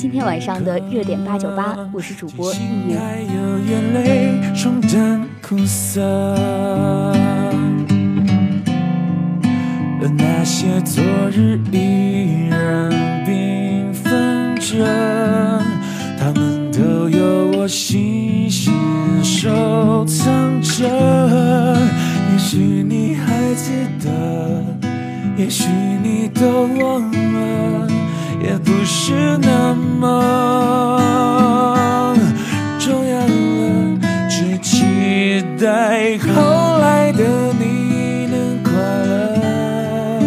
今天晚上的热点八九八，我是主播易云。还有眼泪冲淡苦涩，而那些昨日依然缤纷着，他们都有我细心收藏着。也许你还记得，也许你都忘了，也不是那么重要了，只期待后来的你能快乐，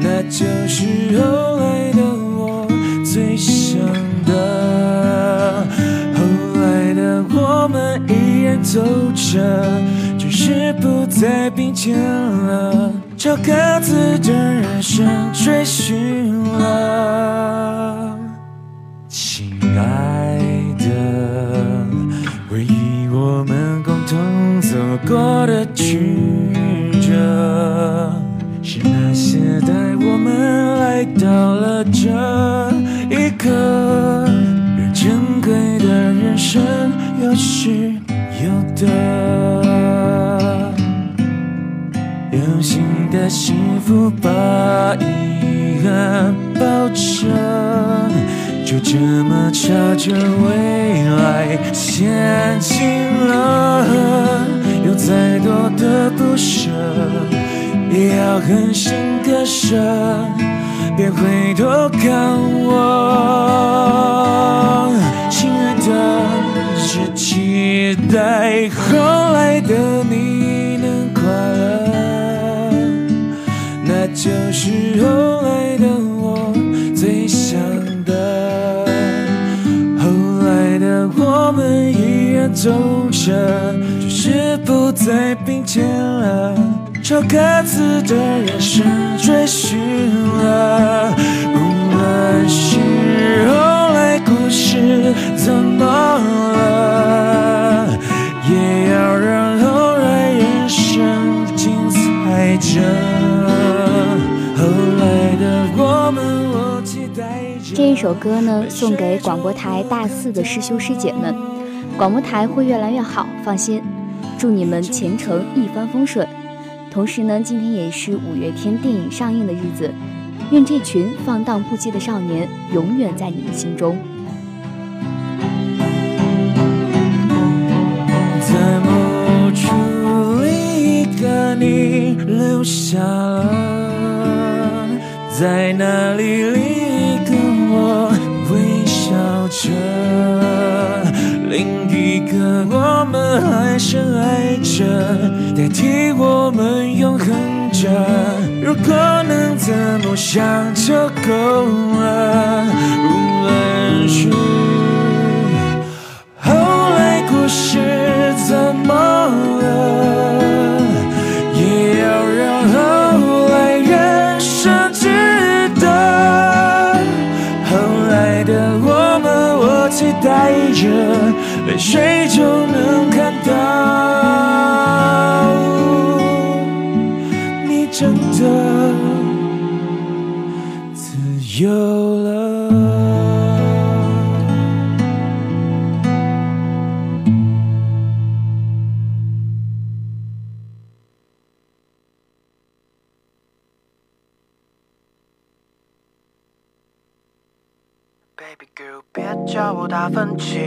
那就是后来的我最想的。后来的我们依然走着，只是不再并肩了，朝各自的人生追寻了。亲爱的，回忆我们共同走过的曲折，是那些带我们来到了这一刻，而珍贵的人生有失有得。的幸福把遗憾抱着，就这么朝着未来前进了。有再多的不舍，也要狠心割舍，别回头看我，亲爱的，只期待后来的你走着，只是不再并肩了，朝各自的人生追寻了。无论是后来故事怎么了，也要让后来人生精彩着。后来的我们，我期待着。这一首歌呢，送给广播台大四的师兄师姐们。广播台会越来越好，放心。祝你们前程一帆风顺。同时呢，今天也是五月天电影上映的日子，愿这群放荡不羁的少年永远在你们心中。在某处一个你留下了，在那里另一个我微笑着，我们还深爱着，代替我们永恒着。如果能怎么想就够了，无论是。有了。Baby girl，别叫我达芬奇，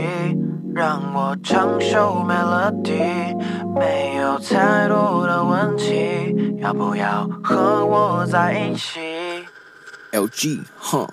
让我唱首 melody，没有太多的问题，要不要和我在一起？LG, huh?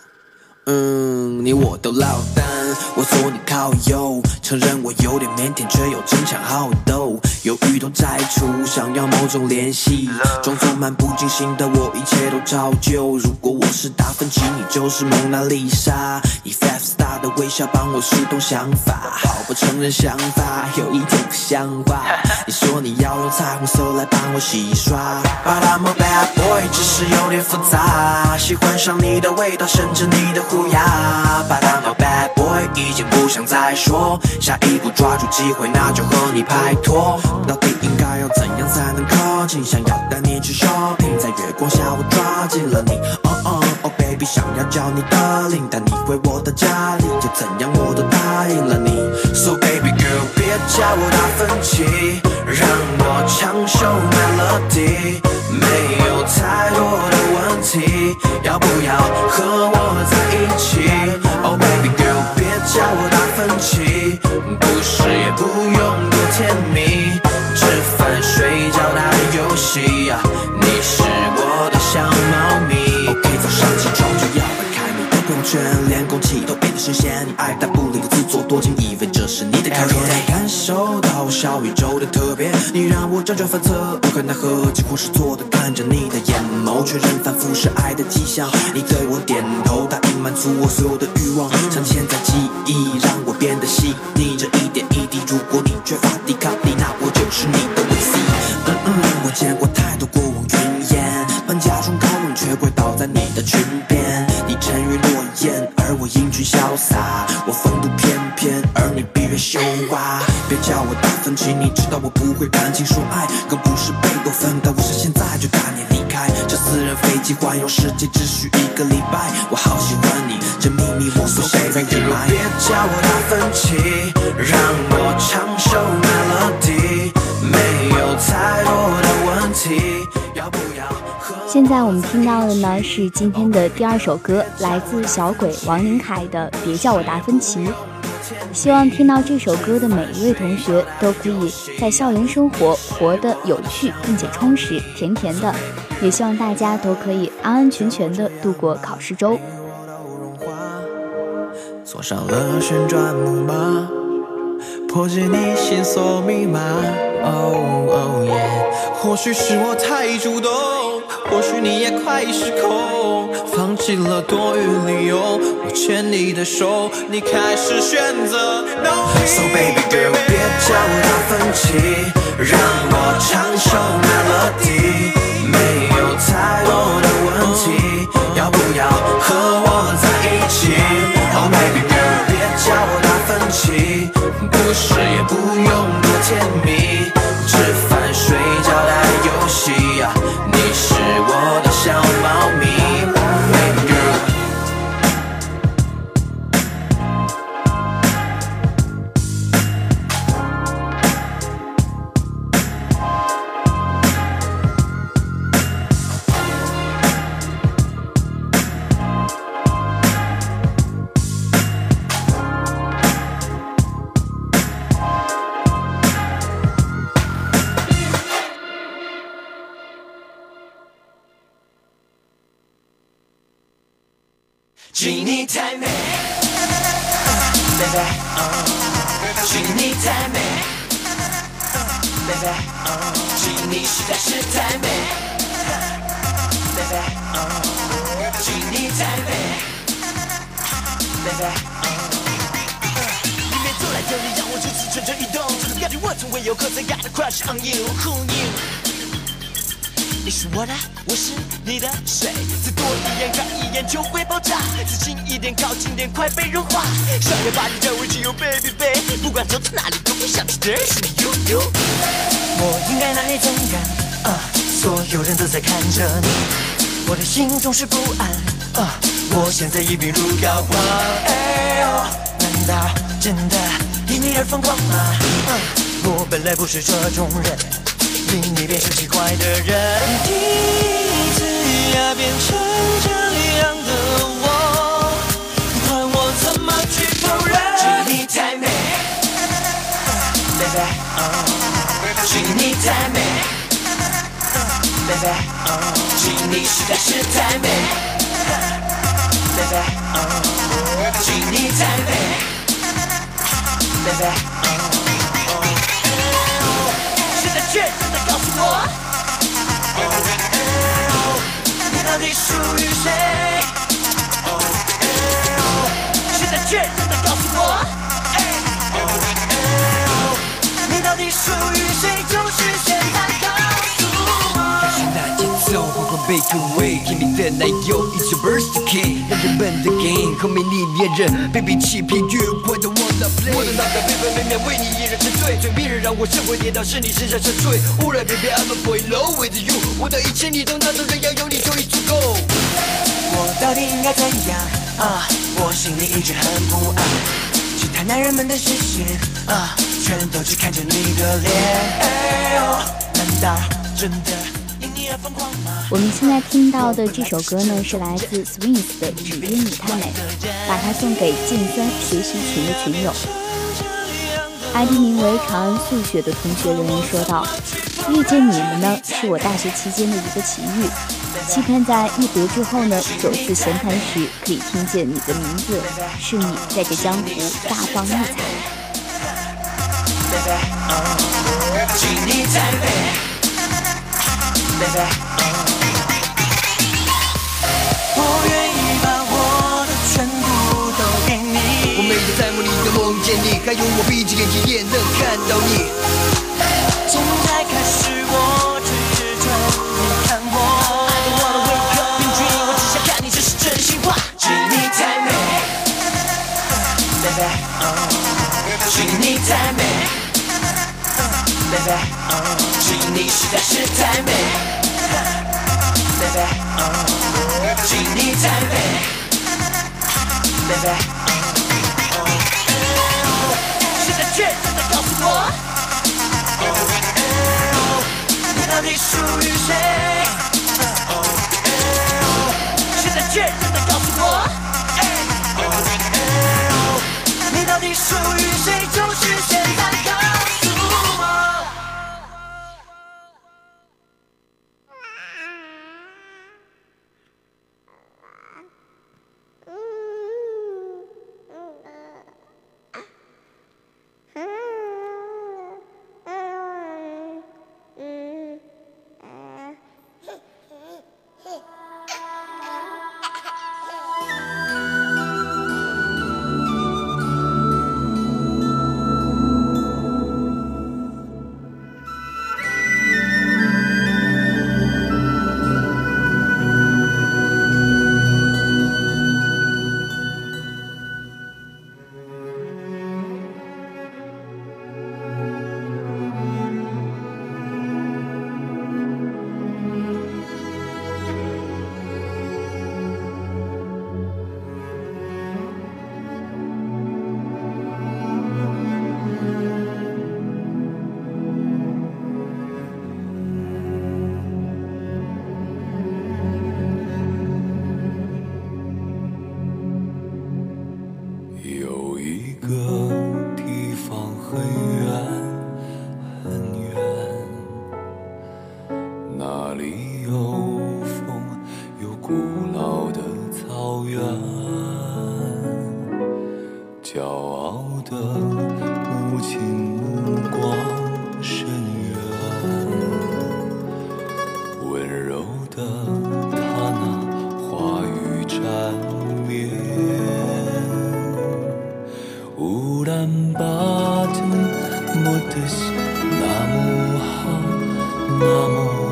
嗯，你我都落单，我坐你靠右，承认我有点腼腆，却又争强好斗，犹豫都摘除，想要某种联系，装作漫不经心的我，一切都照旧。如果我是达芬奇，你就是蒙娜丽莎，以 five star 的微笑帮我疏通想法，好不承认想法有一点不像话。你说你要用彩虹色来帮我洗刷，But I'm a bad boy，只是有点复杂，喜欢上你的味道，甚至你的呼。虎牙，But I'm a bad boy，已经不想再说。下一步抓住机会，那就和你拍拖。到底应该要怎样才能靠近？想要带你去 shopping，在月光下我抓紧了你。Oh oh oh baby，想要叫你 darling，，带你回我的家里，就怎样我都答应了你。So baby girl，别叫我达芬奇，让我唱首 melody，没有太多的问题，要不要和我在？一起，Oh baby girl，别叫我达芬奇，不是也不用多甜蜜，吃饭睡觉打游戏，你是我的小猫咪。OK，早上起床就要打开你的朋友圈，连空气都变得新鲜，你爱答不理的自作多情，以为这是你的考验。小宇宙的特别，你让我辗转反侧，无可奈何，几乎是做的看着你的眼眸，确认反复是爱的迹象，你对我点头。答应满足我所有的欲望，镶嵌在记忆，让我变得细腻。这一点一滴，如果你缺乏抵抗力，那我就是你的危 C。嗯嗯，我见过太多过往云烟，本假装高冷，却跪倒在你的裙边。你沉鱼落雁，而我英俊潇洒。我风度翩翩，而你闭月羞花。别叫我达芬奇，你知道我不会谈情说爱，更不是贝多芬。但我是现在就带你离开这私人飞机，环游世界只需一个礼拜。我好喜欢你，这秘密我所谁在隐瞒。别叫我达芬奇，让我唱首 melody，没有太多的问题。要不要？现在我们听到的呢是今天的第二首歌，来自小鬼王林凯的《别叫我达芬奇》。希望听到这首歌的每一位同学都可以在校园生活活得有趣并且充实，甜甜的。也希望大家都可以安安全全的度过考试周。坐上了旋转木马，破解你线索密码。哦哦耶！或许是我太主动，或许你也快失控，放弃了多余理由。我牵你的手，你开始选择。So baby girl，别叫我达芬奇，让我唱 Baby，距离你太美。Baby，距离你实在是太美。Baby，距离你太美。Baby，里面走来走来，让我如此蠢蠢欲动。这种感觉我从未有过。So I got a crush on you，who you。你是我的，我是你的，谁？再多一眼看一眼就会爆炸，再近一点靠近点，快被融化。想要把你占为己有，baby baby，不管走到哪里都会想起的是你。You you，我应该哪里勇敢？啊，所有人都在看着你，我的心总是不安。啊，我现在已病入膏肓。哎呦，难道真的因你而疯狂吗？啊，我本来不是这种人。因你变成奇怪的人，第一次呀变成这样的我，管我怎么去否认。只你太美，baby，只你太美，baby，只你实在是太美 baby。请你再美，baby。现在确认告诉我，你到底属于谁？现在确认的告诉我，你到底属于谁？就是现在告诉我。现在节奏缓缓被抚慰，给你的奶油一直 burst key，让人们的 game 和美丽恋人被比欺骗欲，我都忘了 play。我的脑袋分分秒秒为你一人沉醉，最迷人让我神魂颠倒是你身上沉睡。忽然偏偏 I'm a boy low with you，我的一切你都拿走，只要有你就已足够。我到底应该怎样啊？我心里一直很不安，其他男人们的视线啊，全都只看着你的脸。哎呦，难道真的？我们现在听到的这首歌呢，是来自 Swings 的《只因你太美》，把它送给剑三学习群的群友。ID 名为长安素雪的同学留言说道：“遇见你们呢，是我大学期间的一个奇遇。期盼在一别之后呢，首次闲谈时可以听见你的名字，是你在这江湖大放异彩。”请你再美，baby。我愿意把我的全部都给你我。每天在梦里都梦见你，还有我闭着眼睛也能看到你。现在开始我只准你看我。I don't wanna wake up in dream，我只想看你，这是真心话。只你太美，baby。只你太美，baby。你实在是太美，baby。只你太美，baby。现在确认的告诉我。你到底属于谁？现在确认的告诉我，你到底属于谁？this. Namo Ha Namo.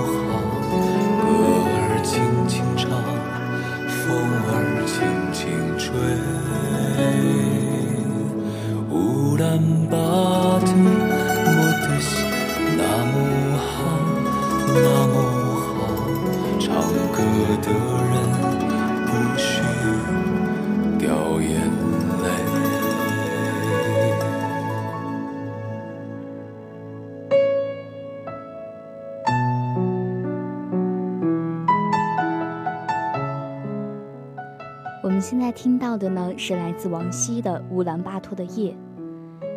听到的呢，是来自王晰的《乌兰巴托的夜》。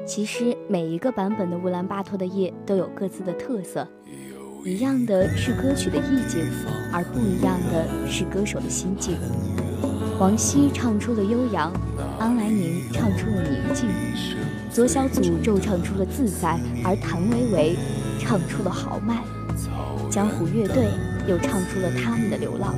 其实每一个版本的《乌兰巴托的夜》都有各自的特色，一样的是歌曲的意境，而不一样的是歌手的心境。王晰唱出了悠扬，安来宁唱出了宁静，左小祖咒唱出了自在，而谭维维唱出了豪迈，江湖乐队又唱出了他们的流浪。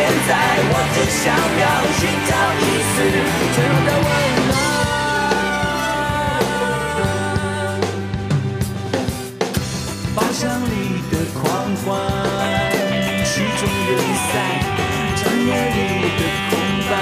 现在我只想要寻找一丝脆弱的温暖。包厢里的狂欢，曲终人散，长夜里的空白，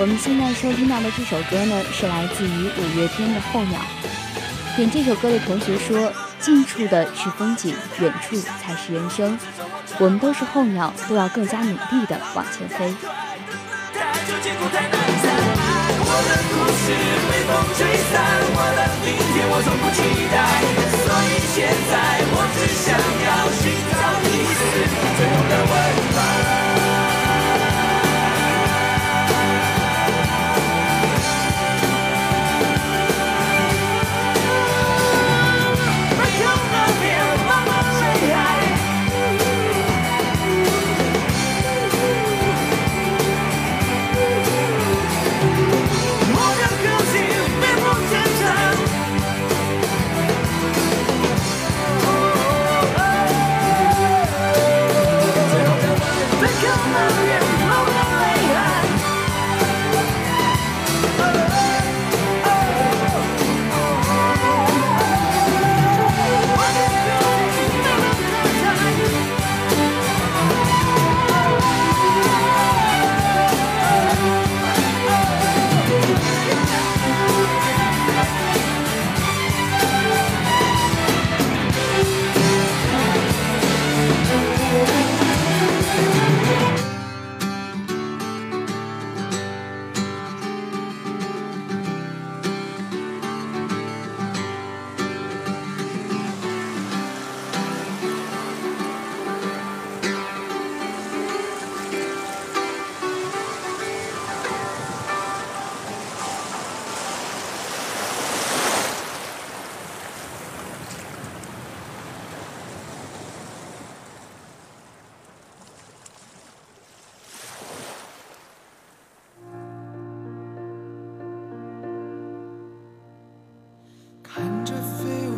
我们现在收听到的这首歌呢，是来自于五月天的《候鸟》。点这首歌的同学说：“近处的是风景，远处才是人生。我们都是候鸟，都要更加努力的往前飞。”，所以现在我只想要寻找一丝最后的温暖。看着飞舞。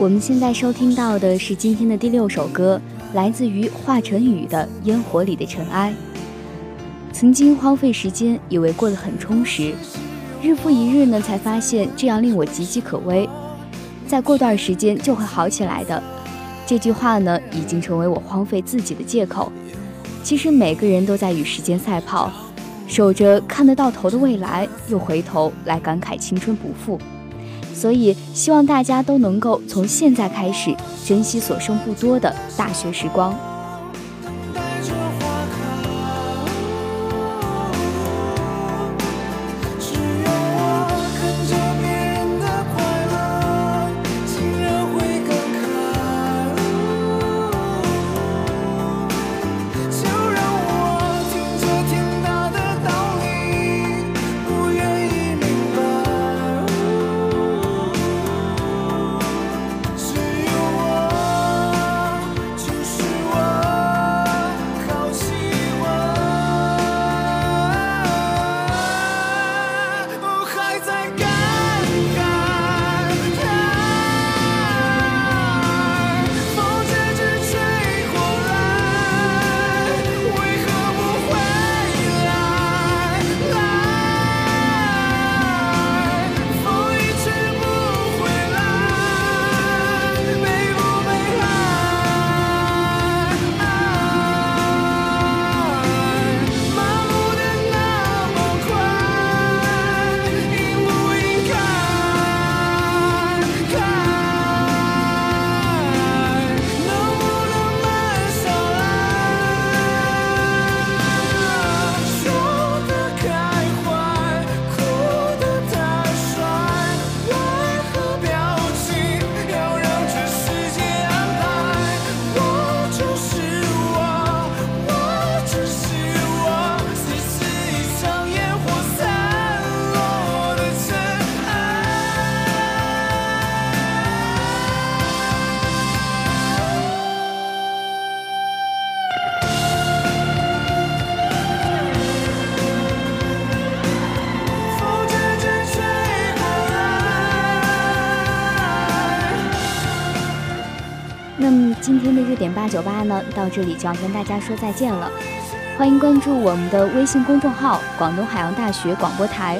我们现在收听到的是今天的第六首歌，来自于华晨宇的《烟火里的尘埃》。曾经荒废时间，以为过得很充实，日复一日呢，才发现这样令我岌岌可危。再过段时间就会好起来的，这句话呢，已经成为我荒废自己的借口。其实每个人都在与时间赛跑，守着看得到头的未来，又回头来感慨青春不复。所以希望大家都能够从现在开始珍惜所剩不多的大学时光。今天的热点八九八呢，到这里就要跟大家说再见了。欢迎关注我们的微信公众号“广东海洋大学广播台”，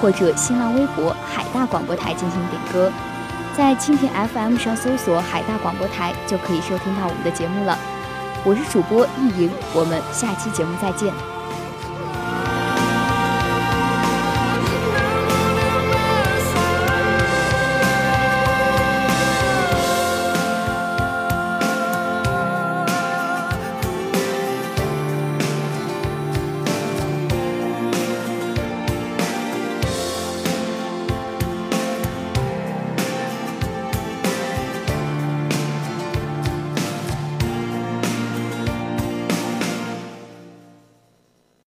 或者新浪微博“海大广播台”进行点歌。在蜻蜓 FM 上搜索“海大广播台”，就可以收听到我们的节目了。我是主播易莹，我们下期节目再见。